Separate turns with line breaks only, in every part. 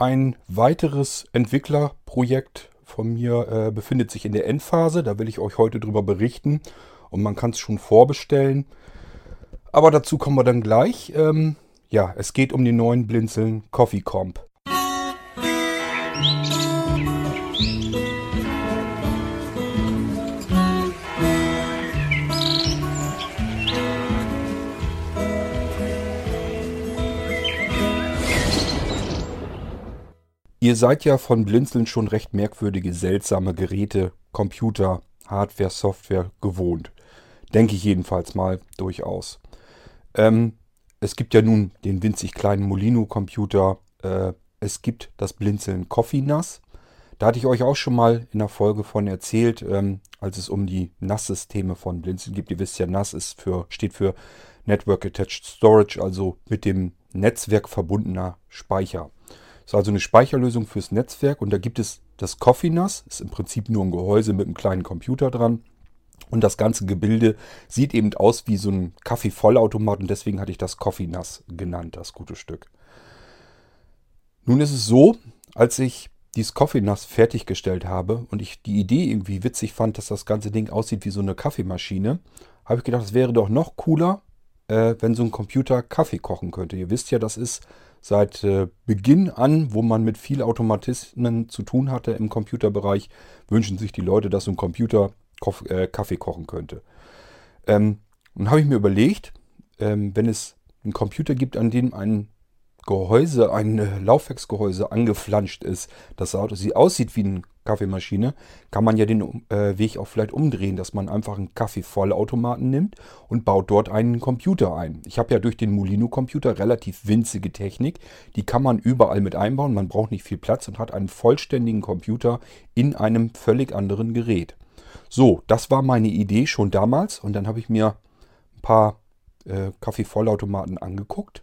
ein weiteres Entwicklerprojekt von mir äh, befindet sich in der Endphase. Da will ich euch heute drüber berichten und man kann es schon vorbestellen. Aber dazu kommen wir dann gleich. Ähm, ja, es geht um den neuen Blinzeln Coffee Comp. Ihr seid ja von Blinzeln schon recht merkwürdige, seltsame Geräte, Computer, Hardware, Software gewohnt. Denke ich jedenfalls mal durchaus. Ähm, es gibt ja nun den winzig kleinen Molino-Computer. Äh, es gibt das Blinzeln Coffee NAS. Da hatte ich euch auch schon mal in der Folge von erzählt, ähm, als es um die NAS-Systeme von Blinzeln geht. Ihr wisst ja, NAS ist für, steht für Network Attached Storage, also mit dem Netzwerk verbundener Speicher. Ist also eine Speicherlösung fürs Netzwerk und da gibt es das Coffee NAS, ist im Prinzip nur ein Gehäuse mit einem kleinen Computer dran. Und das ganze Gebilde sieht eben aus wie so ein Kaffee-Vollautomat und deswegen hatte ich das Coffee NAS genannt, das gute Stück. Nun ist es so, als ich dieses Coffee NAS fertiggestellt habe und ich die Idee irgendwie witzig fand, dass das ganze Ding aussieht wie so eine Kaffeemaschine, habe ich gedacht, es wäre doch noch cooler, äh, wenn so ein Computer Kaffee kochen könnte. Ihr wisst ja, das ist seit äh, Beginn an, wo man mit viel Automatismen zu tun hatte im Computerbereich, wünschen sich die Leute, dass so ein Computer Kof äh, Kaffee kochen könnte. Ähm, und habe ich mir überlegt, ähm, wenn es einen Computer gibt, an dem ein Gehäuse, ein äh, Laufwerksgehäuse angeflanscht ist, das sie aussieht wie eine Kaffeemaschine, kann man ja den äh, Weg auch vielleicht umdrehen, dass man einfach einen Kaffeevollautomaten nimmt und baut dort einen Computer ein. Ich habe ja durch den Molino-Computer relativ winzige Technik, die kann man überall mit einbauen, man braucht nicht viel Platz und hat einen vollständigen Computer in einem völlig anderen Gerät. So, das war meine Idee schon damals und dann habe ich mir ein paar äh, Kaffeevollautomaten angeguckt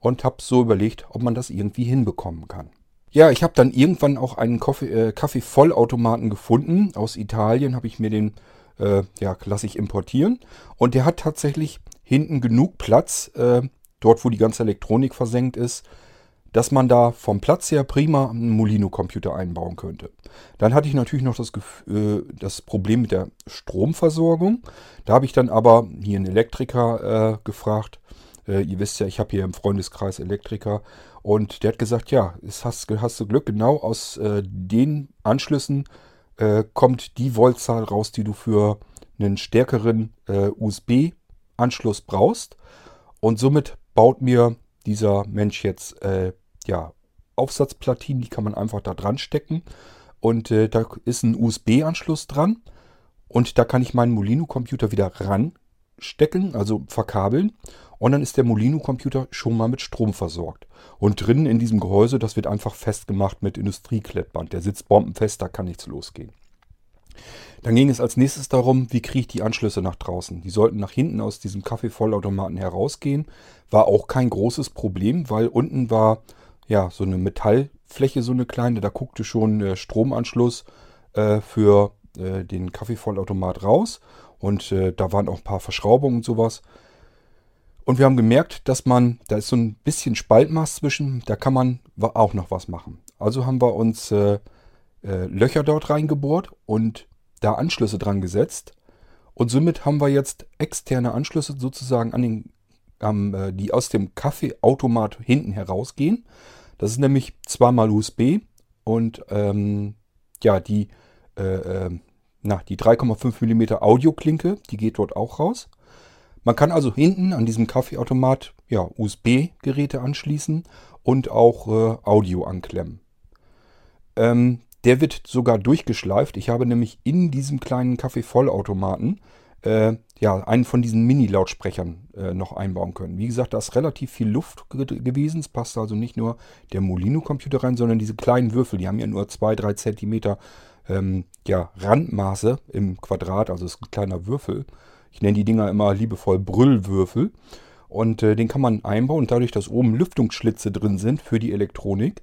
und habe so überlegt, ob man das irgendwie hinbekommen kann. Ja, ich habe dann irgendwann auch einen Kaffee, äh, Kaffeevollautomaten gefunden. Aus Italien habe ich mir den, äh, ja, lasse ich importieren. Und der hat tatsächlich hinten genug Platz, äh, dort wo die ganze Elektronik versenkt ist, dass man da vom Platz her prima einen Molino-Computer einbauen könnte. Dann hatte ich natürlich noch das, äh, das, Problem mit der Stromversorgung. Da habe ich dann aber hier einen Elektriker äh, gefragt, äh, ihr wisst ja, ich habe hier im Freundeskreis Elektriker. Und der hat gesagt, ja, hast, hast du Glück, genau aus äh, den Anschlüssen äh, kommt die Voltzahl raus, die du für einen stärkeren äh, USB-Anschluss brauchst. Und somit baut mir dieser Mensch jetzt äh, ja, Aufsatzplatinen, die kann man einfach da dran stecken. Und äh, da ist ein USB-Anschluss dran. Und da kann ich meinen Molino-Computer wieder ranstecken, also verkabeln. Und dann ist der Molino-Computer schon mal mit Strom versorgt. Und drinnen in diesem Gehäuse, das wird einfach festgemacht mit Industrieklettband. Der sitzt bombenfest, da kann nichts losgehen. Dann ging es als nächstes darum, wie kriege ich die Anschlüsse nach draußen. Die sollten nach hinten aus diesem Kaffeevollautomaten herausgehen. War auch kein großes Problem, weil unten war ja so eine Metallfläche, so eine kleine. Da guckte schon der Stromanschluss äh, für äh, den Kaffeevollautomat raus. Und äh, da waren auch ein paar Verschraubungen und sowas. Und wir haben gemerkt, dass man, da ist so ein bisschen Spaltmaß zwischen, da kann man auch noch was machen. Also haben wir uns äh, äh, Löcher dort reingebohrt und da Anschlüsse dran gesetzt. Und somit haben wir jetzt externe Anschlüsse sozusagen an den, ähm, äh, die aus dem Kaffeeautomat hinten herausgehen. Das ist nämlich zweimal USB und ähm, ja, die, äh, ähm, na, die 3,5 mm Audioklinke, die geht dort auch raus. Man kann also hinten an diesem Kaffeeautomat ja, USB-Geräte anschließen und auch äh, Audio anklemmen. Ähm, der wird sogar durchgeschleift. Ich habe nämlich in diesem kleinen Kaffeevollautomaten äh, ja, einen von diesen Mini-Lautsprechern äh, noch einbauen können. Wie gesagt, da ist relativ viel Luft ge gewesen. Es passt also nicht nur der Molino-Computer rein, sondern diese kleinen Würfel. Die haben ja nur 2-3 cm ähm, ja, Randmaße im Quadrat, also ist ein kleiner Würfel. Ich nenne die Dinger immer liebevoll Brüllwürfel. Und äh, den kann man einbauen. Und dadurch, dass oben Lüftungsschlitze drin sind für die Elektronik,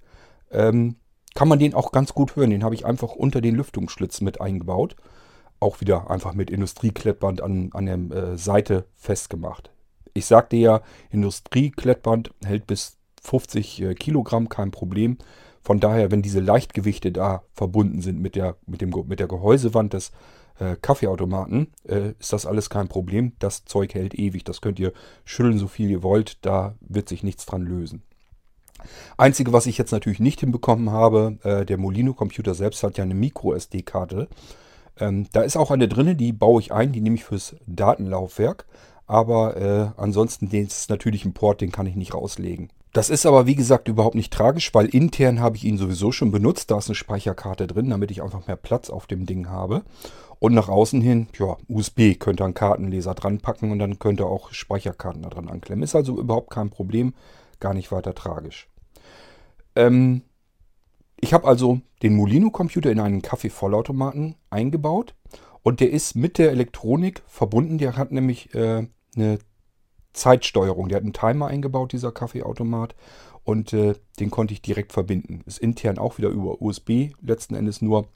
ähm, kann man den auch ganz gut hören. Den habe ich einfach unter den Lüftungsschlitz mit eingebaut. Auch wieder einfach mit Industrieklettband an, an der äh, Seite festgemacht. Ich sagte ja, Industrieklettband hält bis 50 äh, Kilogramm, kein Problem. Von daher, wenn diese Leichtgewichte da verbunden sind mit der, mit dem, mit der Gehäusewand des äh, Kaffeeautomaten, äh, ist das alles kein Problem. Das Zeug hält ewig. Das könnt ihr schütteln, so viel ihr wollt. Da wird sich nichts dran lösen. Einzige, was ich jetzt natürlich nicht hinbekommen habe, äh, der Molino-Computer selbst hat ja eine Micro-SD-Karte. Ähm, da ist auch eine drin, die baue ich ein, die nehme ich fürs Datenlaufwerk. Aber äh, ansonsten ist natürlich ein Port, den kann ich nicht rauslegen. Das ist aber wie gesagt überhaupt nicht tragisch, weil intern habe ich ihn sowieso schon benutzt. Da ist eine Speicherkarte drin, damit ich einfach mehr Platz auf dem Ding habe. Und nach außen hin, ja, USB könnt ihr einen Kartenleser dran packen und dann könnt ihr auch Speicherkarten da dran anklemmen. Ist also überhaupt kein Problem, gar nicht weiter tragisch. Ähm, ich habe also den Molino-Computer in einen Kaffee-Vollautomaten eingebaut und der ist mit der Elektronik verbunden. Der hat nämlich äh, eine Zeitsteuerung. Der hat einen Timer eingebaut, dieser Kaffeeautomat. Und äh, den konnte ich direkt verbinden. Ist intern auch wieder über USB letzten Endes nur.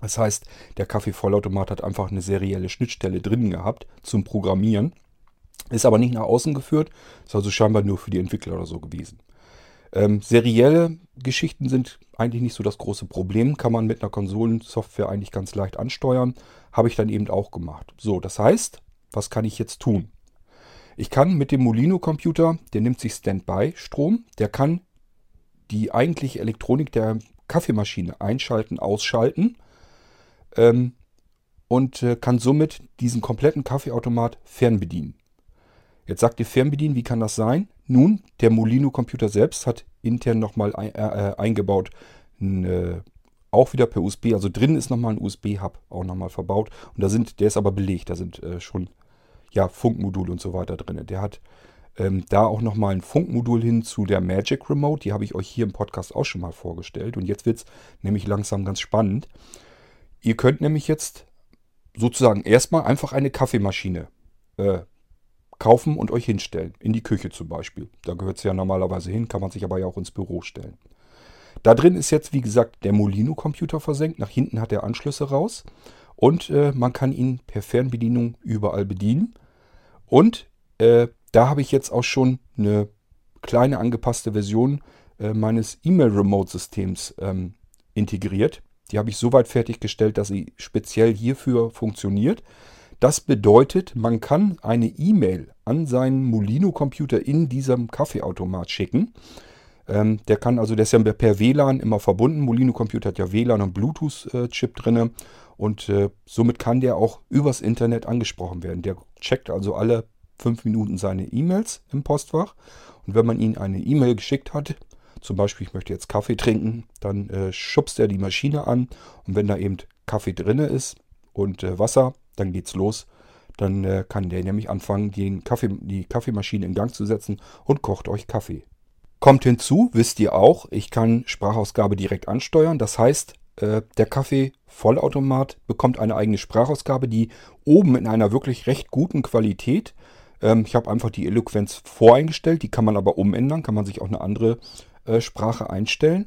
Das heißt, der Kaffeevollautomat hat einfach eine serielle Schnittstelle drin gehabt zum Programmieren. Ist aber nicht nach außen geführt. Ist also scheinbar nur für die Entwickler oder so gewesen. Ähm, serielle Geschichten sind eigentlich nicht so das große Problem. Kann man mit einer Konsolensoftware eigentlich ganz leicht ansteuern. Habe ich dann eben auch gemacht. So, das heißt, was kann ich jetzt tun? Ich kann mit dem Molino-Computer, der nimmt sich Standby-Strom, der kann die eigentliche Elektronik der Kaffeemaschine einschalten, ausschalten ähm, und äh, kann somit diesen kompletten Kaffeeautomat fernbedienen. Jetzt sagt ihr Fernbedienen, wie kann das sein? Nun, der Molino-Computer selbst hat intern nochmal ein, äh, äh, eingebaut, äh, auch wieder per USB. Also drin ist nochmal ein USB-Hub auch nochmal verbaut. Und da sind, der ist aber belegt, da sind äh, schon ja, Funkmodule und so weiter drin. Der hat ähm, da auch nochmal ein Funkmodul hin zu der Magic Remote. Die habe ich euch hier im Podcast auch schon mal vorgestellt. Und jetzt wird es nämlich langsam ganz spannend. Ihr könnt nämlich jetzt sozusagen erstmal einfach eine Kaffeemaschine äh, kaufen und euch hinstellen. In die Küche zum Beispiel. Da gehört es ja normalerweise hin, kann man sich aber ja auch ins Büro stellen. Da drin ist jetzt, wie gesagt, der Molino-Computer versenkt. Nach hinten hat er Anschlüsse raus. Und äh, man kann ihn per Fernbedienung überall bedienen. Und äh, da habe ich jetzt auch schon eine kleine angepasste Version äh, meines E-Mail-Remote-Systems ähm, integriert. Die habe ich soweit fertiggestellt, dass sie speziell hierfür funktioniert. Das bedeutet, man kann eine E-Mail an seinen Molino-Computer in diesem Kaffeeautomat schicken. Ähm, der kann also, der ist ja per WLAN immer verbunden. Molino-Computer hat ja WLAN und Bluetooth-Chip drin. Und äh, somit kann der auch übers Internet angesprochen werden. Der checkt also alle fünf Minuten seine E-Mails im Postfach. Und wenn man ihm eine E-Mail geschickt hat, zum Beispiel, ich möchte jetzt Kaffee trinken, dann äh, schubst er die Maschine an. Und wenn da eben Kaffee drin ist und äh, Wasser, dann geht's los. Dann äh, kann der nämlich anfangen, den Kaffee, die Kaffeemaschine in Gang zu setzen und kocht euch Kaffee. Kommt hinzu, wisst ihr auch, ich kann Sprachausgabe direkt ansteuern. Das heißt, äh, der Kaffee-Vollautomat bekommt eine eigene Sprachausgabe, die oben in einer wirklich recht guten Qualität. Ähm, ich habe einfach die Eloquenz voreingestellt, die kann man aber umändern, kann man sich auch eine andere äh, Sprache einstellen.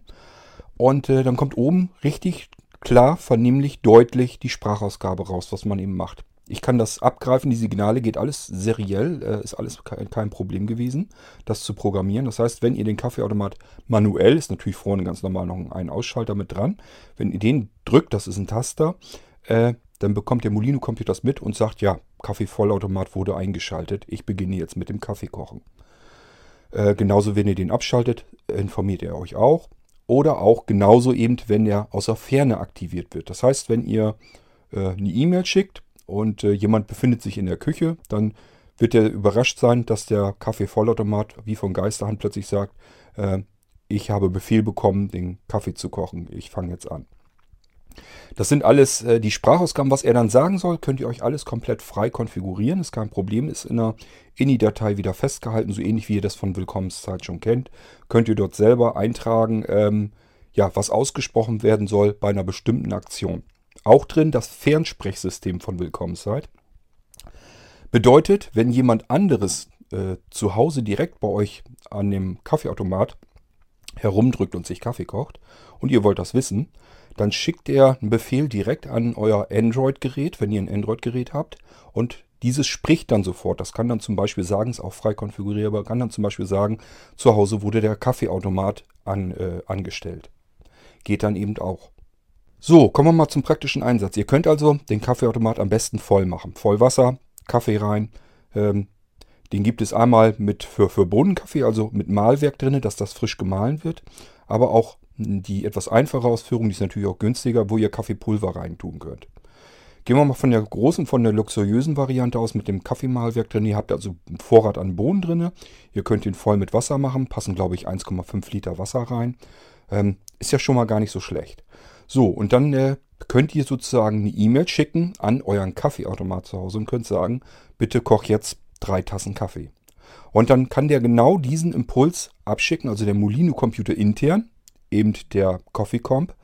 Und äh, dann kommt oben richtig klar, vernehmlich, deutlich die Sprachausgabe raus, was man eben macht. Ich kann das abgreifen, die Signale geht alles seriell, äh, ist alles kein Problem gewesen, das zu programmieren. Das heißt, wenn ihr den Kaffeeautomat manuell, ist natürlich vorne ganz normal noch ein Ausschalter mit dran, wenn ihr den drückt, das ist ein Taster, äh, dann bekommt der Molino-Computer das mit und sagt, ja, Kaffeevollautomat wurde eingeschaltet, ich beginne jetzt mit dem Kaffeekochen. Äh, genauso, wenn ihr den abschaltet, informiert er euch auch. Oder auch genauso eben, wenn er außer Ferne aktiviert wird. Das heißt, wenn ihr äh, eine E-Mail schickt und äh, jemand befindet sich in der Küche, dann wird er überrascht sein, dass der Kaffeevollautomat wie von Geisterhand plötzlich sagt, äh, ich habe Befehl bekommen, den Kaffee zu kochen. Ich fange jetzt an. Das sind alles äh, die Sprachausgaben. Was er dann sagen soll, könnt ihr euch alles komplett frei konfigurieren. Ist kein Problem, ist in einer INI-Datei wieder festgehalten, so ähnlich wie ihr das von Willkommenszeit schon kennt. Könnt ihr dort selber eintragen, ähm, ja, was ausgesprochen werden soll bei einer bestimmten Aktion. Auch drin das Fernsprechsystem von Willkommenszeit. Bedeutet, wenn jemand anderes äh, zu Hause direkt bei euch an dem Kaffeeautomat herumdrückt und sich Kaffee kocht und ihr wollt das wissen, dann schickt er einen Befehl direkt an euer Android-Gerät, wenn ihr ein Android-Gerät habt. Und dieses spricht dann sofort. Das kann dann zum Beispiel sagen, ist auch frei konfigurierbar, kann dann zum Beispiel sagen, zu Hause wurde der Kaffeeautomat an, äh, angestellt. geht dann eben auch. So, kommen wir mal zum praktischen Einsatz. Ihr könnt also den Kaffeeautomat am besten voll machen. Voll Wasser, Kaffee rein. Ähm, den gibt es einmal mit für, für Bohnenkaffee, also mit Mahlwerk drin, dass das frisch gemahlen wird. Aber auch die etwas einfache Ausführung, die ist natürlich auch günstiger, wo ihr Kaffeepulver reintun könnt. Gehen wir mal von der großen, von der luxuriösen Variante aus mit dem Kaffeemahlwerk drin. Ihr habt also einen Vorrat an Bohnen drin. Ihr könnt ihn voll mit Wasser machen. Passen, glaube ich, 1,5 Liter Wasser rein. Ähm, ist ja schon mal gar nicht so schlecht. So, und dann äh, könnt ihr sozusagen eine E-Mail schicken an euren Kaffeeautomat zu Hause und könnt sagen, bitte koch jetzt drei Tassen Kaffee. Und dann kann der genau diesen Impuls abschicken, also der Molino-Computer intern, eben der Coffee Comp.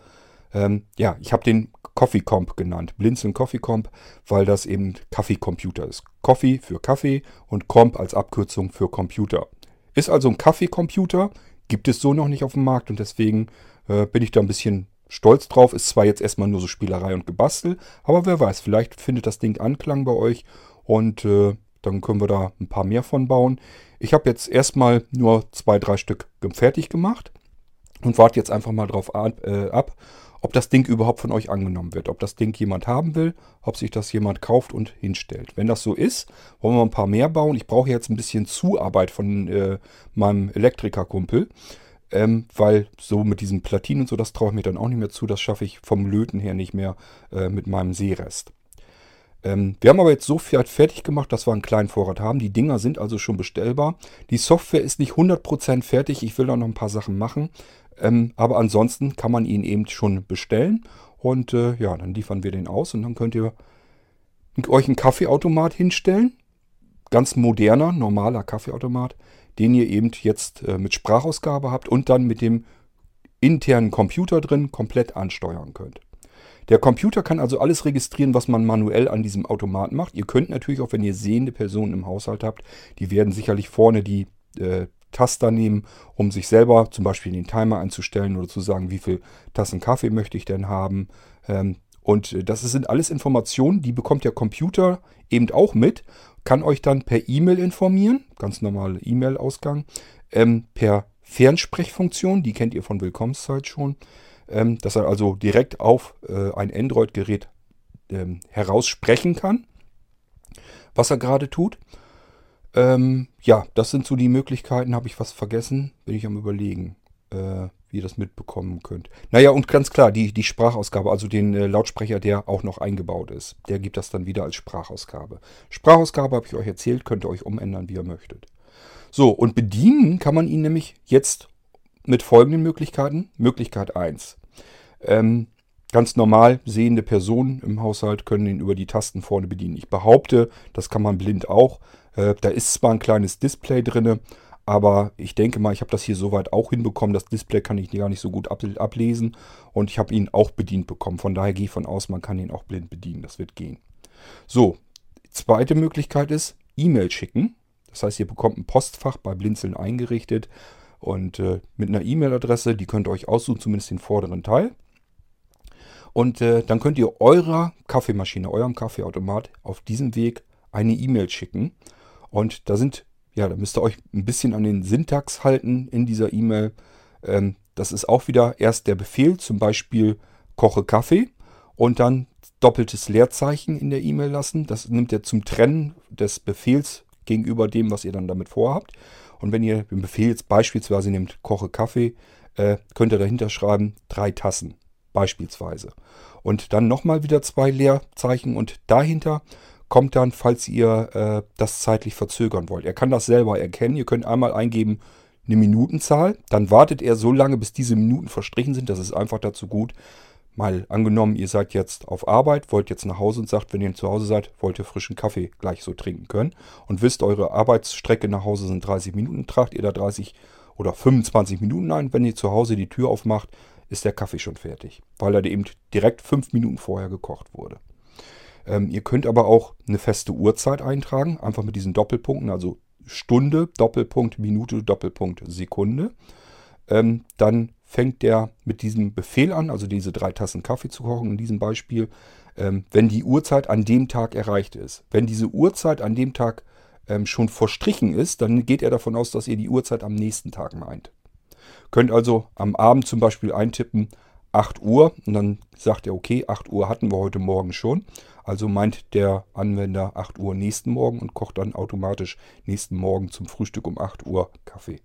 Ähm, ja, ich habe den Coffee Comp genannt. Blinzeln Coffee Comp, weil das eben Kaffeecomputer ist. Coffee für Kaffee und Comp als Abkürzung für Computer. Ist also ein Kaffeecomputer, gibt es so noch nicht auf dem Markt und deswegen äh, bin ich da ein bisschen stolz drauf. Ist zwar jetzt erstmal nur so Spielerei und Gebastel, aber wer weiß, vielleicht findet das Ding Anklang bei euch und äh, dann können wir da ein paar mehr von bauen. Ich habe jetzt erstmal nur zwei, drei Stück fertig gemacht und warte jetzt einfach mal drauf ab, äh, ab, ob das Ding überhaupt von euch angenommen wird. Ob das Ding jemand haben will, ob sich das jemand kauft und hinstellt. Wenn das so ist, wollen wir ein paar mehr bauen. Ich brauche jetzt ein bisschen Zuarbeit von äh, meinem Elektrikerkumpel. Ähm, weil so mit diesen Platinen und so, das traue ich mir dann auch nicht mehr zu. Das schaffe ich vom Löten her nicht mehr äh, mit meinem Seerest. Ähm, wir haben aber jetzt so viel fertig gemacht, dass wir einen kleinen Vorrat haben. Die Dinger sind also schon bestellbar. Die Software ist nicht 100% fertig. Ich will da noch ein paar Sachen machen. Ähm, aber ansonsten kann man ihn eben schon bestellen. Und äh, ja, dann liefern wir den aus und dann könnt ihr euch einen Kaffeeautomat hinstellen. Ganz moderner, normaler Kaffeeautomat, den ihr eben jetzt äh, mit Sprachausgabe habt und dann mit dem internen Computer drin komplett ansteuern könnt. Der Computer kann also alles registrieren, was man manuell an diesem Automat macht. Ihr könnt natürlich auch, wenn ihr sehende Personen im Haushalt habt, die werden sicherlich vorne die äh, Taster nehmen, um sich selber zum Beispiel den Timer einzustellen oder zu sagen, wie viel Tassen Kaffee möchte ich denn haben. Ähm, und äh, das sind alles Informationen, die bekommt der Computer eben auch mit, kann euch dann per E-Mail informieren, ganz normale E-Mail-Ausgang, ähm, per Fernsprechfunktion, die kennt ihr von Willkommenszeit schon, ähm, dass er also direkt auf äh, ein Android-Gerät ähm, heraussprechen kann, was er gerade tut. Ähm, ja, das sind so die Möglichkeiten. Habe ich was vergessen? Bin ich am Überlegen, äh, wie ihr das mitbekommen könnt. Naja, und ganz klar, die, die Sprachausgabe, also den äh, Lautsprecher, der auch noch eingebaut ist, der gibt das dann wieder als Sprachausgabe. Sprachausgabe habe ich euch erzählt, könnt ihr euch umändern, wie ihr möchtet. So, und bedienen kann man ihn nämlich jetzt mit folgenden Möglichkeiten. Möglichkeit 1. Ähm, ganz normal sehende Personen im Haushalt können ihn über die Tasten vorne bedienen. Ich behaupte, das kann man blind auch. Äh, da ist zwar ein kleines Display drin, aber ich denke mal, ich habe das hier soweit auch hinbekommen. Das Display kann ich gar nicht so gut ablesen und ich habe ihn auch bedient bekommen. Von daher gehe ich von aus, man kann ihn auch blind bedienen. Das wird gehen. So, zweite Möglichkeit ist E-Mail schicken. Das heißt, ihr bekommt ein Postfach bei Blinzeln eingerichtet und äh, mit einer E-Mail-Adresse, die könnt ihr euch aussuchen, zumindest den vorderen Teil. Und äh, dann könnt ihr eurer Kaffeemaschine, eurem Kaffeeautomat auf diesem Weg eine E-Mail schicken. Und da sind, ja, da müsst ihr euch ein bisschen an den Syntax halten in dieser E-Mail. Ähm, das ist auch wieder erst der Befehl, zum Beispiel koche Kaffee und dann doppeltes Leerzeichen in der E-Mail lassen. Das nimmt er zum Trennen des Befehls gegenüber dem, was ihr dann damit vorhabt. Und wenn ihr den Befehl jetzt beispielsweise nehmt, koche Kaffee, äh, könnt ihr dahinter schreiben, drei Tassen beispielsweise. Und dann nochmal wieder zwei Leerzeichen und dahinter kommt dann, falls ihr äh, das zeitlich verzögern wollt. Er kann das selber erkennen. Ihr könnt einmal eingeben eine Minutenzahl. Dann wartet er so lange, bis diese Minuten verstrichen sind. Das ist einfach dazu gut. Mal angenommen, ihr seid jetzt auf Arbeit, wollt jetzt nach Hause und sagt, wenn ihr zu Hause seid, wollt ihr frischen Kaffee gleich so trinken können. Und wisst, eure Arbeitsstrecke nach Hause sind 30 Minuten, tragt ihr da 30 oder 25 Minuten ein. Wenn ihr zu Hause die Tür aufmacht, ist der Kaffee schon fertig, weil er eben direkt 5 Minuten vorher gekocht wurde. Ähm, ihr könnt aber auch eine feste Uhrzeit eintragen, einfach mit diesen Doppelpunkten, also Stunde, Doppelpunkt, Minute, Doppelpunkt, Sekunde. Ähm, dann fängt der mit diesem Befehl an, also diese drei Tassen Kaffee zu kochen in diesem Beispiel, ähm, wenn die Uhrzeit an dem Tag erreicht ist. Wenn diese Uhrzeit an dem Tag ähm, schon verstrichen ist, dann geht er davon aus, dass ihr die Uhrzeit am nächsten Tag meint. Könnt also am Abend zum Beispiel eintippen 8 Uhr und dann sagt er, okay, 8 Uhr hatten wir heute Morgen schon. Also meint der Anwender 8 Uhr nächsten Morgen und kocht dann automatisch nächsten Morgen zum Frühstück um 8 Uhr Kaffee.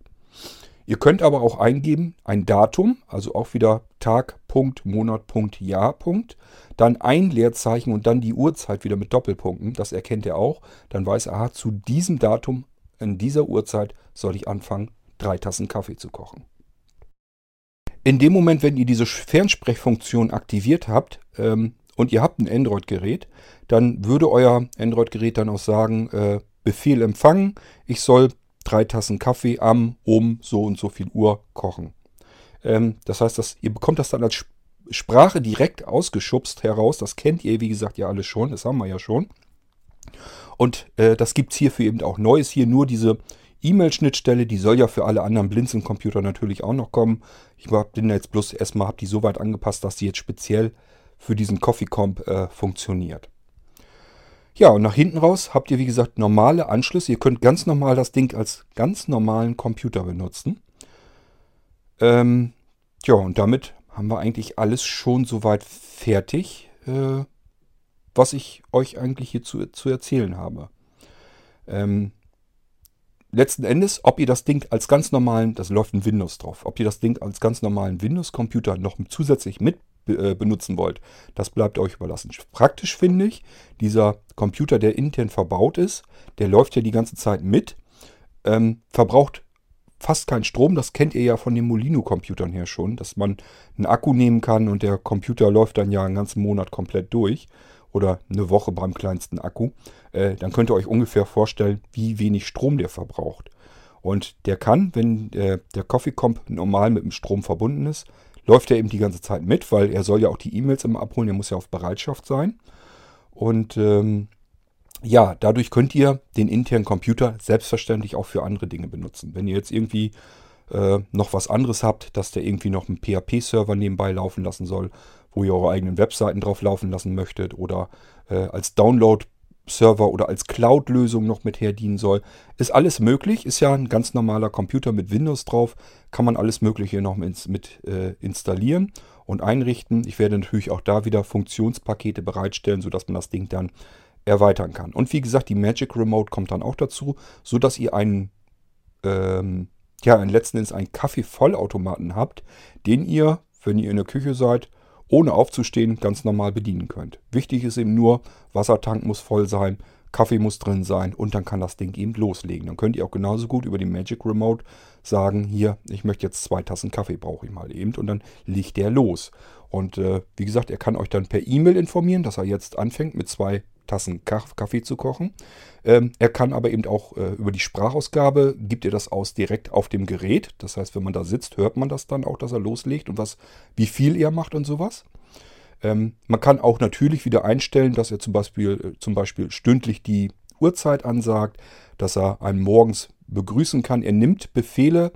Ihr könnt aber auch eingeben ein Datum, also auch wieder Tag, Punkt, Monat, Punkt, Jahr, Punkt. Dann ein Leerzeichen und dann die Uhrzeit wieder mit Doppelpunkten. Das erkennt er auch. Dann weiß er, aha, zu diesem Datum, in dieser Uhrzeit soll ich anfangen, drei Tassen Kaffee zu kochen. In dem Moment, wenn ihr diese Fernsprechfunktion aktiviert habt ähm, und ihr habt ein Android-Gerät, dann würde euer Android-Gerät dann auch sagen, äh, Befehl empfangen, ich soll drei Tassen Kaffee am um so und so viel Uhr kochen. Ähm, das heißt, dass, ihr bekommt das dann als Sprache direkt ausgeschubst heraus. Das kennt ihr, wie gesagt, ja alles schon. Das haben wir ja schon. Und äh, das gibt es hierfür eben auch Neues. Hier nur diese E-Mail-Schnittstelle, die soll ja für alle anderen Blinzeln-Computer natürlich auch noch kommen. Ich bin jetzt bloß erstmal, habe die so weit angepasst, dass die jetzt speziell für diesen Coffee Comp äh, funktioniert. Ja, und nach hinten raus habt ihr, wie gesagt, normale Anschlüsse. Ihr könnt ganz normal das Ding als ganz normalen Computer benutzen. Ähm, ja, und damit haben wir eigentlich alles schon soweit fertig, äh, was ich euch eigentlich hier zu, zu erzählen habe. Ähm, letzten Endes, ob ihr das Ding als ganz normalen, das läuft ein Windows drauf, ob ihr das Ding als ganz normalen Windows-Computer noch zusätzlich mit äh, benutzen wollt. Das bleibt euch überlassen. Praktisch finde ich, dieser Computer, der intern verbaut ist, der läuft ja die ganze Zeit mit, ähm, verbraucht fast keinen Strom. Das kennt ihr ja von den Molino-Computern her schon, dass man einen Akku nehmen kann und der Computer läuft dann ja einen ganzen Monat komplett durch oder eine Woche beim kleinsten Akku. Äh, dann könnt ihr euch ungefähr vorstellen, wie wenig Strom der verbraucht. Und der kann, wenn äh, der Coffee Comp normal mit dem Strom verbunden ist, läuft er eben die ganze Zeit mit, weil er soll ja auch die E-Mails immer abholen, er muss ja auf Bereitschaft sein. Und ähm, ja, dadurch könnt ihr den internen Computer selbstverständlich auch für andere Dinge benutzen. Wenn ihr jetzt irgendwie äh, noch was anderes habt, dass der irgendwie noch einen PHP-Server nebenbei laufen lassen soll, wo ihr eure eigenen Webseiten drauf laufen lassen möchtet oder äh, als Download Server oder als Cloud-Lösung noch mit herdienen soll. Ist alles möglich, ist ja ein ganz normaler Computer mit Windows drauf, kann man alles Mögliche noch mit, mit äh, installieren und einrichten. Ich werde natürlich auch da wieder Funktionspakete bereitstellen, sodass man das Ding dann erweitern kann. Und wie gesagt, die Magic Remote kommt dann auch dazu, sodass ihr einen, ähm, ja, letzten Endes einen Kaffee-Vollautomaten habt, den ihr, wenn ihr in der Küche seid, ohne aufzustehen ganz normal bedienen könnt. Wichtig ist eben nur, Wassertank muss voll sein, Kaffee muss drin sein und dann kann das Ding eben loslegen. Dann könnt ihr auch genauso gut über die Magic Remote sagen, hier, ich möchte jetzt zwei Tassen Kaffee, brauche ich mal eben und dann legt der los. Und äh, wie gesagt, er kann euch dann per E-Mail informieren, dass er jetzt anfängt mit zwei Tassen Kaffee zu kochen. Ähm, er kann aber eben auch äh, über die Sprachausgabe, gibt er das aus direkt auf dem Gerät. Das heißt, wenn man da sitzt, hört man das dann auch, dass er loslegt und was, wie viel er macht und sowas. Ähm, man kann auch natürlich wieder einstellen, dass er zum Beispiel, äh, zum Beispiel stündlich die Uhrzeit ansagt, dass er einen morgens begrüßen kann. Er nimmt Befehle,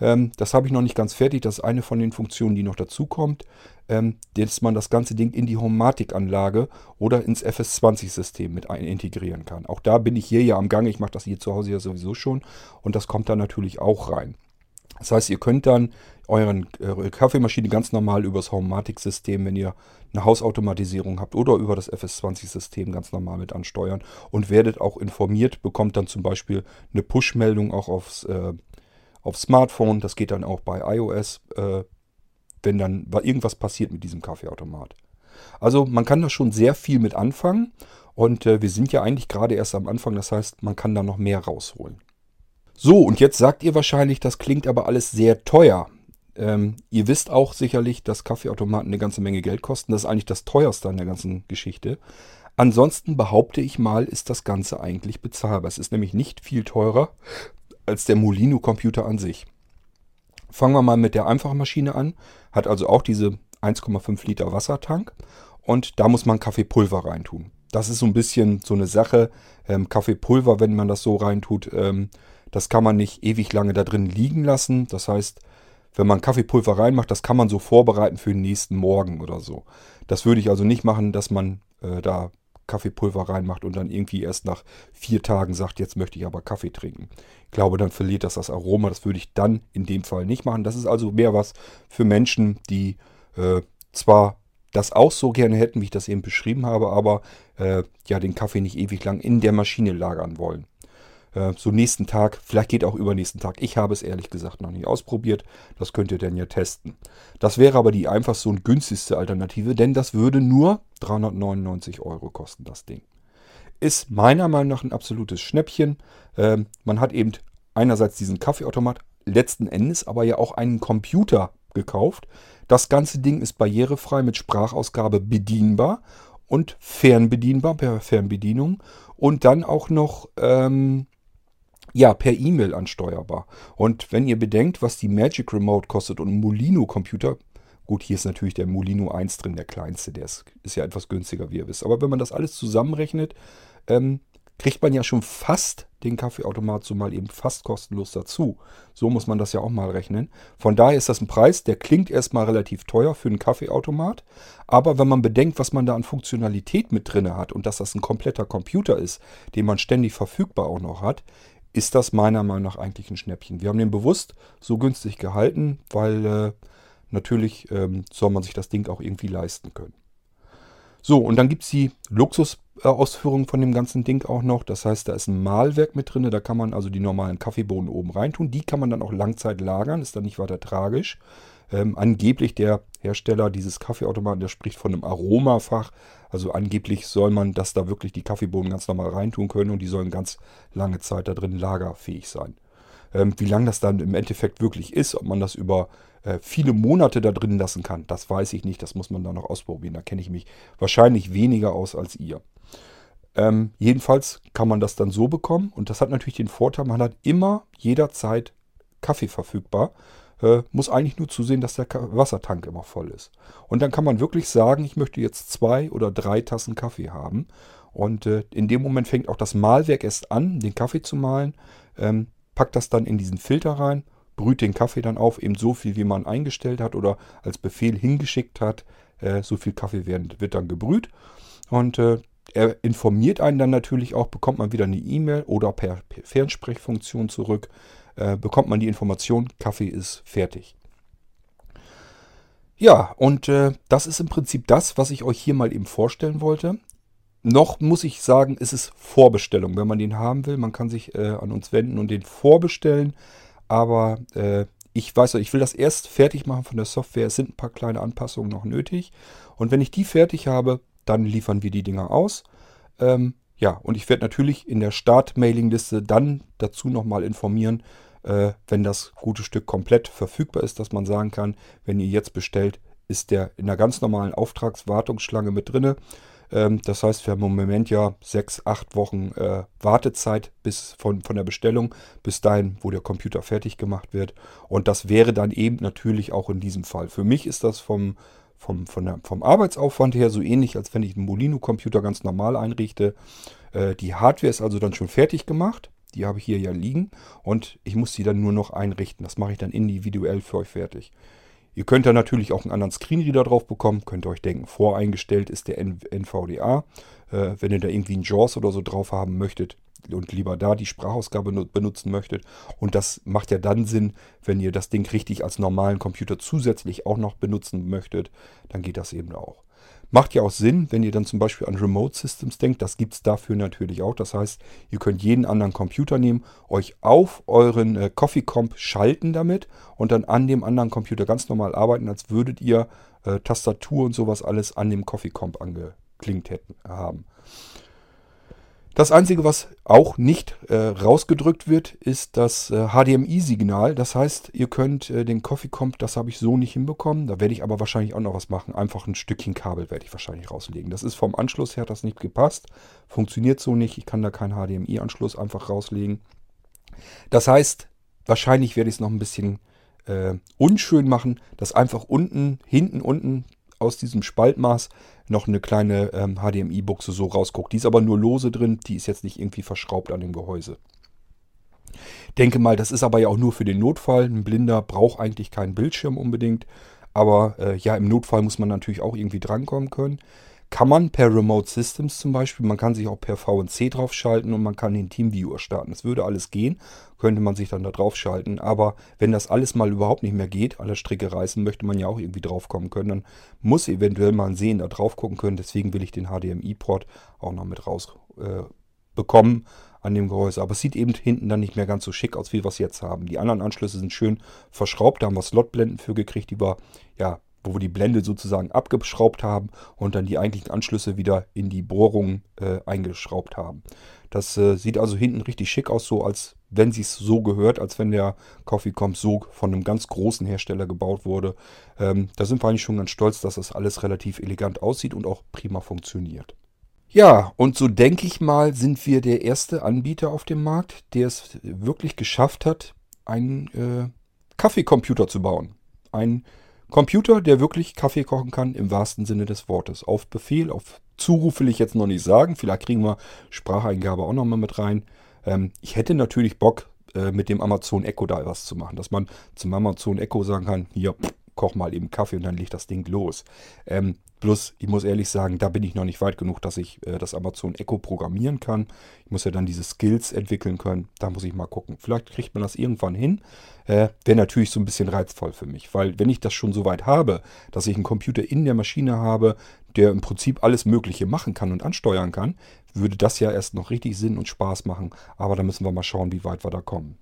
ähm, das habe ich noch nicht ganz fertig, das ist eine von den Funktionen, die noch dazu kommt ähm, dass man das ganze Ding in die Homematic-Anlage oder ins FS20-System mit integrieren kann. Auch da bin ich hier ja am Gang. Ich mache das hier zu Hause ja sowieso schon und das kommt dann natürlich auch rein. Das heißt, ihr könnt dann euren, eure Kaffeemaschine ganz normal über das Homematic-System, wenn ihr eine Hausautomatisierung habt oder über das FS20-System ganz normal mit ansteuern und werdet auch informiert, bekommt dann zum Beispiel eine Push-Meldung auch aufs, äh, aufs Smartphone. Das geht dann auch bei iOS. Äh, wenn dann irgendwas passiert mit diesem Kaffeeautomat. Also man kann da schon sehr viel mit anfangen und äh, wir sind ja eigentlich gerade erst am Anfang, das heißt, man kann da noch mehr rausholen. So, und jetzt sagt ihr wahrscheinlich, das klingt aber alles sehr teuer. Ähm, ihr wisst auch sicherlich, dass Kaffeeautomaten eine ganze Menge Geld kosten. Das ist eigentlich das teuerste an der ganzen Geschichte. Ansonsten behaupte ich mal, ist das Ganze eigentlich bezahlbar. Es ist nämlich nicht viel teurer als der Molino-Computer an sich. Fangen wir mal mit der einfachen Maschine an. Hat also auch diese 1,5 Liter Wassertank. Und da muss man Kaffeepulver reintun. Das ist so ein bisschen so eine Sache. Ähm, Kaffeepulver, wenn man das so reintut, ähm, das kann man nicht ewig lange da drin liegen lassen. Das heißt, wenn man Kaffeepulver reinmacht, das kann man so vorbereiten für den nächsten Morgen oder so. Das würde ich also nicht machen, dass man äh, da Kaffeepulver reinmacht und dann irgendwie erst nach vier Tagen sagt, jetzt möchte ich aber Kaffee trinken. Ich glaube, dann verliert das das Aroma. Das würde ich dann in dem Fall nicht machen. Das ist also mehr was für Menschen, die äh, zwar das auch so gerne hätten, wie ich das eben beschrieben habe, aber äh, ja den Kaffee nicht ewig lang in der Maschine lagern wollen. Äh, so nächsten Tag, vielleicht geht auch übernächsten Tag. Ich habe es ehrlich gesagt noch nicht ausprobiert. Das könnt ihr dann ja testen. Das wäre aber die einfachste und günstigste Alternative, denn das würde nur 399 Euro kosten, das Ding. Ist meiner Meinung nach ein absolutes Schnäppchen. Ähm, man hat eben einerseits diesen Kaffeeautomat, letzten Endes aber ja auch einen Computer gekauft. Das ganze Ding ist barrierefrei mit Sprachausgabe bedienbar und fernbedienbar per Fernbedienung und dann auch noch ähm, ja, per E-Mail ansteuerbar. Und wenn ihr bedenkt, was die Magic Remote kostet und ein Molino Computer, gut, hier ist natürlich der Molino 1 drin, der kleinste, der ist, ist ja etwas günstiger, wie ihr wisst. Aber wenn man das alles zusammenrechnet, ähm, kriegt man ja schon fast den Kaffeeautomat so mal eben fast kostenlos dazu. So muss man das ja auch mal rechnen. Von daher ist das ein Preis, der klingt erstmal relativ teuer für einen Kaffeeautomat. Aber wenn man bedenkt, was man da an Funktionalität mit drin hat und dass das ein kompletter Computer ist, den man ständig verfügbar auch noch hat, ist das meiner Meinung nach eigentlich ein Schnäppchen. Wir haben den bewusst so günstig gehalten, weil äh, natürlich ähm, soll man sich das Ding auch irgendwie leisten können. So, und dann gibt es die Luxusausführung von dem ganzen Ding auch noch. Das heißt, da ist ein Mahlwerk mit drin. Da kann man also die normalen Kaffeebohnen oben reintun. Die kann man dann auch Langzeit lagern. Ist dann nicht weiter tragisch. Ähm, angeblich der Hersteller dieses Kaffeeautomaten, der spricht von einem Aromafach. Also angeblich soll man das da wirklich die Kaffeebohnen ganz normal reintun können und die sollen ganz lange Zeit da drin lagerfähig sein. Ähm, wie lange das dann im Endeffekt wirklich ist, ob man das über äh, viele Monate da drin lassen kann, das weiß ich nicht. Das muss man dann noch ausprobieren. Da kenne ich mich wahrscheinlich weniger aus als ihr. Ähm, jedenfalls kann man das dann so bekommen und das hat natürlich den Vorteil, man hat immer jederzeit Kaffee verfügbar. Äh, muss eigentlich nur zusehen, dass der Wassertank immer voll ist. Und dann kann man wirklich sagen, ich möchte jetzt zwei oder drei Tassen Kaffee haben. Und äh, in dem Moment fängt auch das Mahlwerk erst an, den Kaffee zu mahlen. Ähm, packt das dann in diesen Filter rein brüht den Kaffee dann auf, eben so viel, wie man eingestellt hat oder als Befehl hingeschickt hat. Äh, so viel Kaffee wird, wird dann gebrüht. Und äh, er informiert einen dann natürlich auch, bekommt man wieder eine E-Mail oder per, per, Fernsprechfunktion zurück, äh, bekommt man die Information, Kaffee ist fertig. Ja, und äh, das ist im Prinzip das, was ich euch hier mal eben vorstellen wollte. Noch muss ich sagen, ist es Vorbestellung. Wenn man den haben will, man kann sich äh, an uns wenden und den vorbestellen. Aber äh, ich weiß, ich will das erst fertig machen von der Software. Es sind ein paar kleine Anpassungen noch nötig. Und wenn ich die fertig habe, dann liefern wir die Dinger aus. Ähm, ja, und ich werde natürlich in der Start-Mailing-Liste dann dazu nochmal informieren, äh, wenn das gute Stück komplett verfügbar ist, dass man sagen kann, wenn ihr jetzt bestellt, ist der in der ganz normalen Auftragswartungsschlange mit drinne. Ähm, das heißt, wir haben im Moment ja sechs, acht Wochen äh, Wartezeit bis von, von der Bestellung bis dahin, wo der Computer fertig gemacht wird. Und das wäre dann eben natürlich auch in diesem Fall. Für mich ist das vom, vom, von der, vom Arbeitsaufwand her so ähnlich, als wenn ich einen Molino-Computer ganz normal einrichte. Äh, die Hardware ist also dann schon fertig gemacht. Die habe ich hier ja liegen und ich muss sie dann nur noch einrichten. Das mache ich dann individuell für euch fertig. Ihr könnt da natürlich auch einen anderen Screenreader drauf bekommen. Könnt ihr euch denken, voreingestellt ist der NVDA. Äh, wenn ihr da irgendwie einen JAWS oder so drauf haben möchtet und lieber da die Sprachausgabe benutzen möchtet. Und das macht ja dann Sinn, wenn ihr das Ding richtig als normalen Computer zusätzlich auch noch benutzen möchtet. Dann geht das eben auch. Macht ja auch Sinn, wenn ihr dann zum Beispiel an Remote Systems denkt. Das gibt es dafür natürlich auch. Das heißt, ihr könnt jeden anderen Computer nehmen, euch auf euren äh, Coffee Comp schalten damit und dann an dem anderen Computer ganz normal arbeiten, als würdet ihr äh, Tastatur und sowas alles an dem Coffee Comp angeklingt hätten, haben. Das Einzige, was auch nicht äh, rausgedrückt wird, ist das äh, HDMI-Signal. Das heißt, ihr könnt äh, den Coffee Comp, das habe ich so nicht hinbekommen. Da werde ich aber wahrscheinlich auch noch was machen. Einfach ein Stückchen Kabel werde ich wahrscheinlich rauslegen. Das ist vom Anschluss her das nicht gepasst. Funktioniert so nicht. Ich kann da keinen HDMI-Anschluss einfach rauslegen. Das heißt, wahrscheinlich werde ich es noch ein bisschen äh, unschön machen, dass einfach unten, hinten unten aus diesem Spaltmaß noch eine kleine ähm, HDMI-Buchse so rausguckt. Die ist aber nur lose drin, die ist jetzt nicht irgendwie verschraubt an dem Gehäuse. Denke mal, das ist aber ja auch nur für den Notfall. Ein Blinder braucht eigentlich keinen Bildschirm unbedingt. Aber äh, ja, im Notfall muss man natürlich auch irgendwie drankommen können. Kann man per Remote Systems zum Beispiel, man kann sich auch per VNC draufschalten und man kann den Teamviewer starten. Das würde alles gehen, könnte man sich dann da draufschalten. Aber wenn das alles mal überhaupt nicht mehr geht, alle Stricke reißen, möchte man ja auch irgendwie draufkommen können. Dann muss eventuell mal ein Sehen da drauf gucken können. Deswegen will ich den HDMI-Port auch noch mit raus äh, an dem Gehäuse. Aber es sieht eben hinten dann nicht mehr ganz so schick aus, wie wir es jetzt haben. Die anderen Anschlüsse sind schön verschraubt. Da haben wir Slotblenden für gekriegt, die wir ja wo wir die Blende sozusagen abgeschraubt haben und dann die eigentlichen Anschlüsse wieder in die Bohrung äh, eingeschraubt haben. Das äh, sieht also hinten richtig schick aus, so als wenn sie es so gehört, als wenn der Coffee Comp so von einem ganz großen Hersteller gebaut wurde. Ähm, da sind wir eigentlich schon ganz stolz, dass das alles relativ elegant aussieht und auch prima funktioniert. Ja, und so denke ich mal, sind wir der erste Anbieter auf dem Markt, der es wirklich geschafft hat, einen äh, Kaffeecomputer zu bauen. Ein Computer, der wirklich Kaffee kochen kann, im wahrsten Sinne des Wortes. Auf Befehl, auf Zuruf will ich jetzt noch nicht sagen. Vielleicht kriegen wir Spracheingabe auch noch mal mit rein. Ähm, ich hätte natürlich Bock, äh, mit dem Amazon Echo da was zu machen. Dass man zum Amazon Echo sagen kann, hier, koch mal eben Kaffee und dann legt das Ding los. Ähm, bloß, ich muss ehrlich sagen, da bin ich noch nicht weit genug, dass ich äh, das Amazon Echo programmieren kann. Ich muss ja dann diese Skills entwickeln können. Da muss ich mal gucken. Vielleicht kriegt man das irgendwann hin. Äh, Wäre natürlich so ein bisschen reizvoll für mich, weil wenn ich das schon so weit habe, dass ich einen Computer in der Maschine habe, der im Prinzip alles Mögliche machen kann und ansteuern kann, würde das ja erst noch richtig Sinn und Spaß machen. Aber da müssen wir mal schauen, wie weit wir da kommen.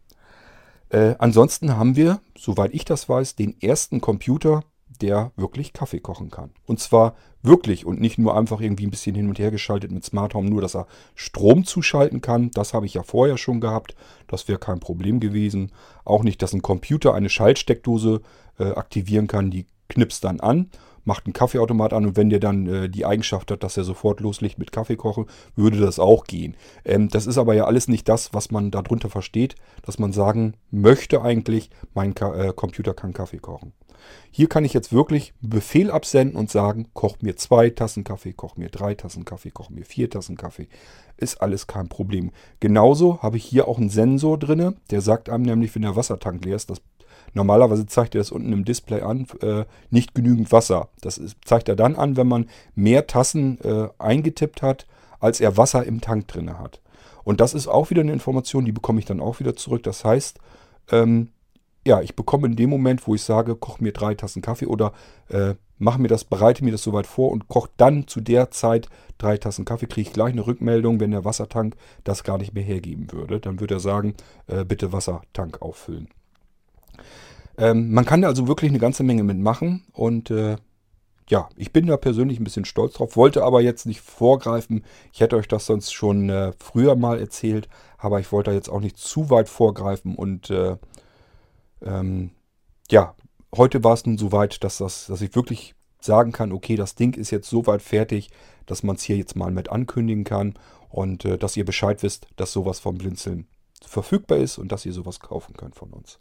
Äh, ansonsten haben wir, soweit ich das weiß, den ersten Computer, der wirklich Kaffee kochen kann. Und zwar wirklich und nicht nur einfach irgendwie ein bisschen hin und her geschaltet mit Smart Home, nur dass er Strom zuschalten kann. Das habe ich ja vorher schon gehabt. Das wäre kein Problem gewesen. Auch nicht, dass ein Computer eine Schaltsteckdose äh, aktivieren kann. Die knipst dann an macht einen Kaffeeautomat an und wenn der dann äh, die Eigenschaft hat, dass er sofort loslegt mit Kaffee kochen, würde das auch gehen. Ähm, das ist aber ja alles nicht das, was man darunter versteht, dass man sagen möchte eigentlich, mein Ka äh, Computer kann Kaffee kochen. Hier kann ich jetzt wirklich Befehl absenden und sagen, koch mir zwei Tassen Kaffee, koch mir drei Tassen Kaffee, koch mir vier Tassen Kaffee. Ist alles kein Problem. Genauso habe ich hier auch einen Sensor drin, der sagt einem nämlich, wenn der Wassertank leer ist, das Normalerweise zeigt er das unten im Display an, äh, nicht genügend Wasser. Das ist, zeigt er dann an, wenn man mehr Tassen äh, eingetippt hat, als er Wasser im Tank drin hat. Und das ist auch wieder eine Information, die bekomme ich dann auch wieder zurück. Das heißt, ähm, ja, ich bekomme in dem Moment, wo ich sage, koch mir drei Tassen Kaffee oder äh, mach mir das, bereite mir das soweit vor und koch dann zu der Zeit drei Tassen Kaffee, kriege ich gleich eine Rückmeldung, wenn der Wassertank das gar nicht mehr hergeben würde. Dann würde er sagen, äh, bitte Wassertank auffüllen. Ähm, man kann da also wirklich eine ganze Menge mitmachen und äh, ja, ich bin da persönlich ein bisschen stolz drauf, wollte aber jetzt nicht vorgreifen. Ich hätte euch das sonst schon äh, früher mal erzählt, aber ich wollte da jetzt auch nicht zu weit vorgreifen und äh, ähm, ja, heute war es nun so weit, dass, das, dass ich wirklich sagen kann, okay, das Ding ist jetzt so weit fertig, dass man es hier jetzt mal mit ankündigen kann und äh, dass ihr Bescheid wisst, dass sowas vom Blinzeln verfügbar ist und dass ihr sowas kaufen könnt von uns.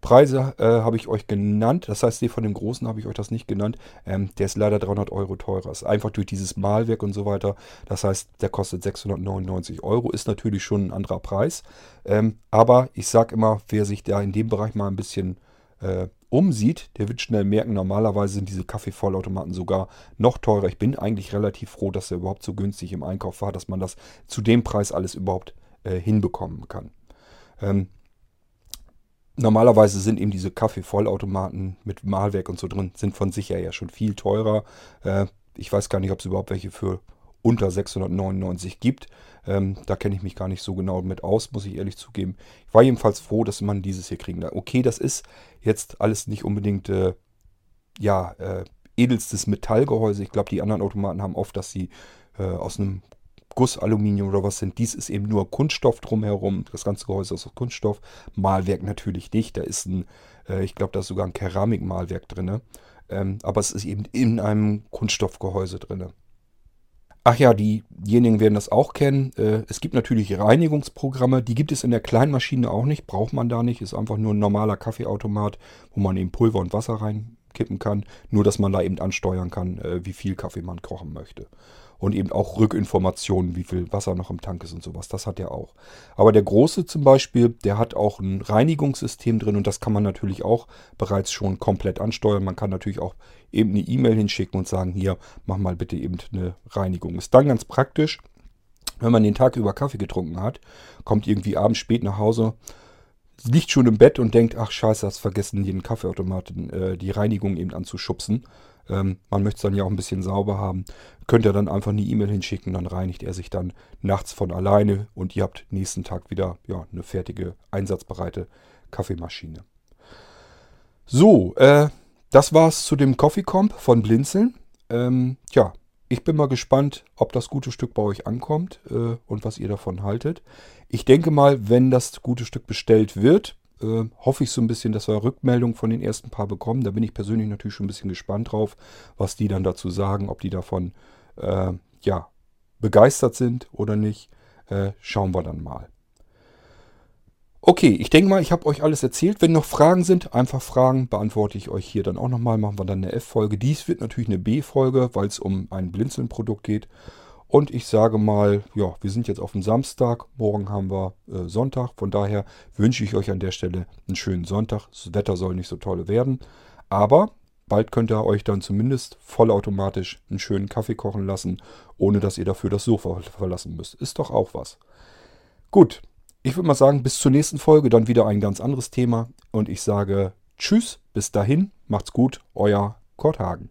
Preise äh, habe ich euch genannt. Das heißt, von dem Großen habe ich euch das nicht genannt. Ähm, der ist leider 300 Euro teurer. Ist einfach durch dieses Malwerk und so weiter. Das heißt, der kostet 699 Euro. Ist natürlich schon ein anderer Preis. Ähm, aber ich sage immer, wer sich da in dem Bereich mal ein bisschen äh, umsieht, der wird schnell merken, normalerweise sind diese Kaffeevollautomaten sogar noch teurer. Ich bin eigentlich relativ froh, dass er überhaupt so günstig im Einkauf war, dass man das zu dem Preis alles überhaupt äh, hinbekommen kann. Ähm, Normalerweise sind eben diese Kaffeevollautomaten mit Mahlwerk und so drin, sind von sich her ja schon viel teurer. Äh, ich weiß gar nicht, ob es überhaupt welche für unter 699 gibt. Ähm, da kenne ich mich gar nicht so genau mit aus, muss ich ehrlich zugeben. Ich war jedenfalls froh, dass man dieses hier kriegen darf. Okay, das ist jetzt alles nicht unbedingt äh, ja, äh, edelstes Metallgehäuse. Ich glaube, die anderen Automaten haben oft, dass sie äh, aus einem Gussaluminium oder was sind. Dies ist eben nur Kunststoff drumherum. Das ganze Gehäuse ist aus Kunststoff. Malwerk natürlich nicht. Da ist ein, äh, ich glaube, da ist sogar ein Keramikmalwerk drin. Ähm, aber es ist eben in einem Kunststoffgehäuse drin. Ach ja, die, diejenigen werden das auch kennen. Äh, es gibt natürlich Reinigungsprogramme. Die gibt es in der Kleinmaschine auch nicht. Braucht man da nicht. Ist einfach nur ein normaler Kaffeeautomat, wo man eben Pulver und Wasser rein kippen kann, nur dass man da eben ansteuern kann, äh, wie viel Kaffee man kochen möchte. Und eben auch Rückinformationen, wie viel Wasser noch im Tank ist und sowas. Das hat er auch. Aber der große zum Beispiel, der hat auch ein Reinigungssystem drin und das kann man natürlich auch bereits schon komplett ansteuern. Man kann natürlich auch eben eine E-Mail hinschicken und sagen, hier, mach mal bitte eben eine Reinigung. Ist dann ganz praktisch, wenn man den Tag über Kaffee getrunken hat, kommt irgendwie abends spät nach Hause, liegt schon im Bett und denkt, ach scheiße, hast vergessen, jeden Kaffeeautomaten äh, die Reinigung eben anzuschubsen. Ähm, man möchte es dann ja auch ein bisschen sauber haben. Könnt ihr dann einfach eine E-Mail hinschicken, dann reinigt er sich dann nachts von alleine und ihr habt nächsten Tag wieder ja, eine fertige, einsatzbereite Kaffeemaschine. So, äh, das war's zu dem Coffee Comp von Blinzeln. Ähm, ja, ich bin mal gespannt, ob das gute Stück bei euch ankommt äh, und was ihr davon haltet. Ich denke mal, wenn das gute Stück bestellt wird, äh, hoffe ich so ein bisschen, dass wir Rückmeldungen von den ersten paar bekommen. Da bin ich persönlich natürlich schon ein bisschen gespannt drauf, was die dann dazu sagen, ob die davon äh, ja, begeistert sind oder nicht. Äh, schauen wir dann mal. Okay, ich denke mal, ich habe euch alles erzählt. Wenn noch Fragen sind, einfach Fragen, beantworte ich euch hier dann auch nochmal. Machen wir dann eine F-Folge. Dies wird natürlich eine B-Folge, weil es um ein Blinzeln-Produkt geht. Und ich sage mal, ja, wir sind jetzt auf dem Samstag. Morgen haben wir äh, Sonntag. Von daher wünsche ich euch an der Stelle einen schönen Sonntag. Das Wetter soll nicht so toll werden. Aber bald könnt ihr euch dann zumindest vollautomatisch einen schönen Kaffee kochen lassen, ohne dass ihr dafür das Sofa verlassen müsst. Ist doch auch was. Gut, ich würde mal sagen, bis zur nächsten Folge dann wieder ein ganz anderes Thema. Und ich sage Tschüss, bis dahin, macht's gut, euer Kurt Hagen.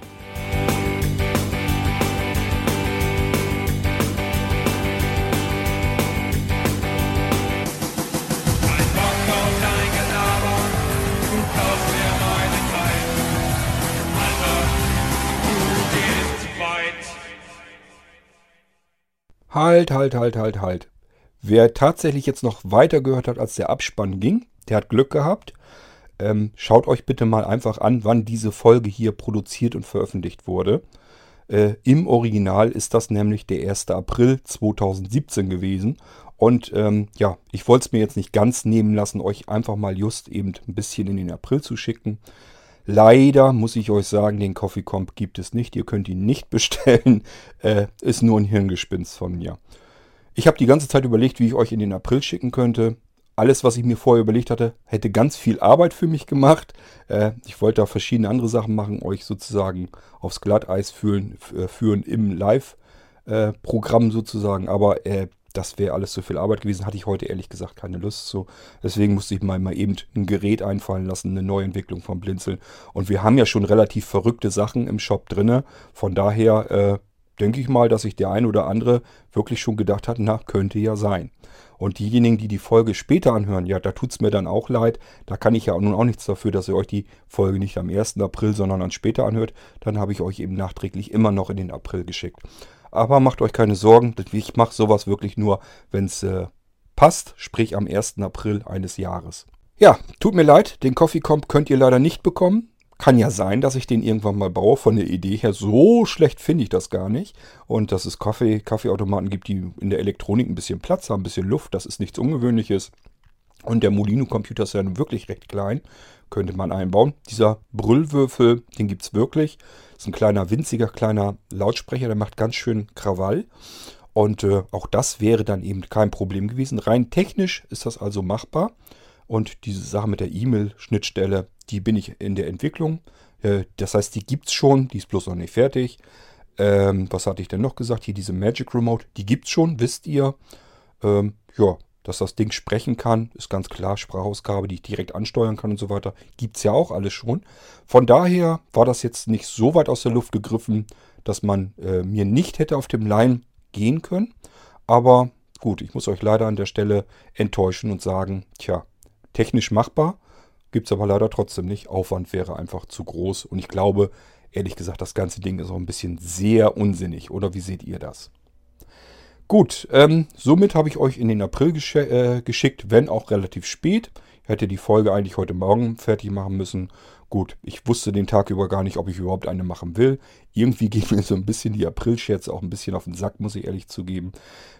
Halt, halt, halt, halt, halt. Wer tatsächlich jetzt noch weiter gehört hat, als der Abspann ging, der hat Glück gehabt. Ähm, schaut euch bitte mal einfach an, wann diese Folge hier produziert und veröffentlicht wurde. Äh, Im Original ist das nämlich der 1. April 2017 gewesen. Und ähm, ja, ich wollte es mir jetzt nicht ganz nehmen lassen, euch einfach mal just eben ein bisschen in den April zu schicken. Leider muss ich euch sagen, den Coffee Comp gibt es nicht. Ihr könnt ihn nicht bestellen. Äh, ist nur ein Hirngespinst von mir. Ich habe die ganze Zeit überlegt, wie ich euch in den April schicken könnte. Alles, was ich mir vorher überlegt hatte, hätte ganz viel Arbeit für mich gemacht. Äh, ich wollte da verschiedene andere Sachen machen, euch sozusagen aufs Glatteis führen, äh, führen im Live-Programm äh, sozusagen. Aber äh, das wäre alles zu viel Arbeit gewesen. Hatte ich heute ehrlich gesagt keine Lust zu. Deswegen musste ich mal, mal eben ein Gerät einfallen lassen, eine Neuentwicklung vom Blinzeln. Und wir haben ja schon relativ verrückte Sachen im Shop drinne. Von daher äh, denke ich mal, dass sich der ein oder andere wirklich schon gedacht hat, na, könnte ja sein. Und diejenigen, die die Folge später anhören, ja, da tut es mir dann auch leid. Da kann ich ja nun auch nichts dafür, dass ihr euch die Folge nicht am 1. April, sondern dann später anhört. Dann habe ich euch eben nachträglich immer noch in den April geschickt. Aber macht euch keine Sorgen, ich mache sowas wirklich nur, wenn es äh, passt, sprich am 1. April eines Jahres. Ja, tut mir leid, den Coffee Comp könnt ihr leider nicht bekommen. Kann ja sein, dass ich den irgendwann mal baue. Von der Idee her, so schlecht finde ich das gar nicht. Und dass es Kaffee, Kaffeeautomaten gibt, die in der Elektronik ein bisschen Platz haben, ein bisschen Luft, das ist nichts Ungewöhnliches. Und der Molino-Computer ist ja nun wirklich recht klein. Könnte man einbauen. Dieser Brüllwürfel, den gibt es wirklich. Ist ein kleiner, winziger, kleiner Lautsprecher, der macht ganz schön Krawall. Und äh, auch das wäre dann eben kein Problem gewesen. Rein technisch ist das also machbar. Und diese Sache mit der E-Mail-Schnittstelle, die bin ich in der Entwicklung. Äh, das heißt, die gibt es schon, die ist bloß noch nicht fertig. Ähm, was hatte ich denn noch gesagt? Hier diese Magic Remote, die gibt es schon, wisst ihr. Ähm, ja, dass das Ding sprechen kann, ist ganz klar. Sprachausgabe, die ich direkt ansteuern kann und so weiter, gibt es ja auch alles schon. Von daher war das jetzt nicht so weit aus der Luft gegriffen, dass man äh, mir nicht hätte auf dem Line gehen können. Aber gut, ich muss euch leider an der Stelle enttäuschen und sagen, tja, technisch machbar, gibt es aber leider trotzdem nicht. Aufwand wäre einfach zu groß. Und ich glaube, ehrlich gesagt, das ganze Ding ist auch ein bisschen sehr unsinnig. Oder wie seht ihr das? Gut, ähm, somit habe ich euch in den April gesch äh, geschickt, wenn auch relativ spät. Ich hätte die Folge eigentlich heute Morgen fertig machen müssen. Gut, ich wusste den Tag über gar nicht, ob ich überhaupt eine machen will. Irgendwie gehen mir so ein bisschen die April-Scherze auch ein bisschen auf den Sack, muss ich ehrlich zugeben.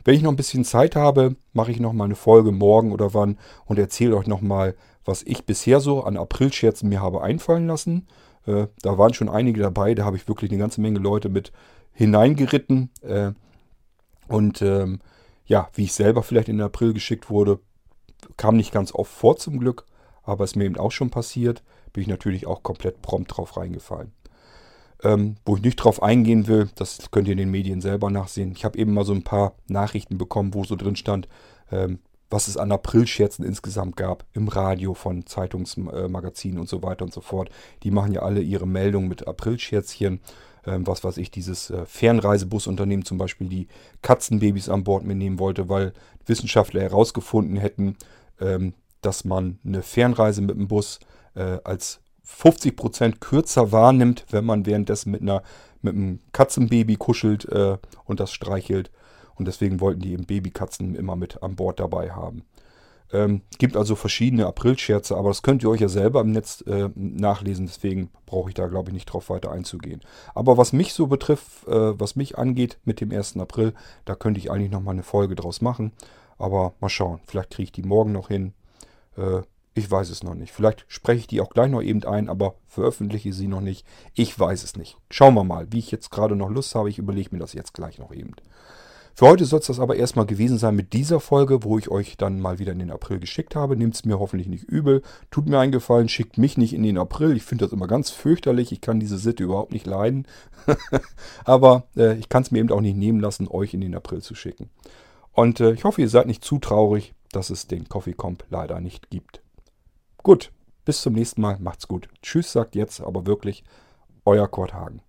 Wenn ich noch ein bisschen Zeit habe, mache ich nochmal eine Folge morgen oder wann und erzähle euch nochmal, was ich bisher so an April-Scherzen mir habe einfallen lassen. Äh, da waren schon einige dabei, da habe ich wirklich eine ganze Menge Leute mit hineingeritten. Äh, und ähm, ja, wie ich selber vielleicht in April geschickt wurde, kam nicht ganz oft vor zum Glück, aber ist mir eben auch schon passiert, bin ich natürlich auch komplett prompt drauf reingefallen. Ähm, wo ich nicht drauf eingehen will, das könnt ihr in den Medien selber nachsehen. Ich habe eben mal so ein paar Nachrichten bekommen, wo so drin stand, ähm, was es an Aprilscherzen insgesamt gab im Radio von Zeitungsmagazinen und so weiter und so fort. Die machen ja alle ihre Meldungen mit Aprilscherzchen was weiß ich, dieses äh, Fernreisebusunternehmen zum Beispiel, die Katzenbabys an Bord mitnehmen wollte, weil Wissenschaftler herausgefunden hätten, ähm, dass man eine Fernreise mit dem Bus äh, als 50% kürzer wahrnimmt, wenn man währenddessen mit, einer, mit einem Katzenbaby kuschelt äh, und das streichelt. Und deswegen wollten die eben Babykatzen immer mit an Bord dabei haben. Ähm, gibt also verschiedene Aprilscherze, aber das könnt ihr euch ja selber im Netz äh, nachlesen, deswegen brauche ich da, glaube ich, nicht drauf weiter einzugehen. Aber was mich so betrifft, äh, was mich angeht mit dem 1. April, da könnte ich eigentlich nochmal eine Folge draus machen. Aber mal schauen, vielleicht kriege ich die morgen noch hin. Äh, ich weiß es noch nicht. Vielleicht spreche ich die auch gleich noch eben ein, aber veröffentliche sie noch nicht. Ich weiß es nicht. Schauen wir mal, wie ich jetzt gerade noch Lust habe. Ich überlege mir das jetzt gleich noch eben. Für heute soll es das aber erstmal gewesen sein mit dieser Folge, wo ich euch dann mal wieder in den April geschickt habe. Nehmt es mir hoffentlich nicht übel. Tut mir einen Gefallen, schickt mich nicht in den April. Ich finde das immer ganz fürchterlich. Ich kann diese Sitte überhaupt nicht leiden. aber äh, ich kann es mir eben auch nicht nehmen lassen, euch in den April zu schicken. Und äh, ich hoffe, ihr seid nicht zu traurig, dass es den Coffee Comp leider nicht gibt. Gut, bis zum nächsten Mal. Macht's gut. Tschüss, sagt jetzt aber wirklich euer Kurt Hagen.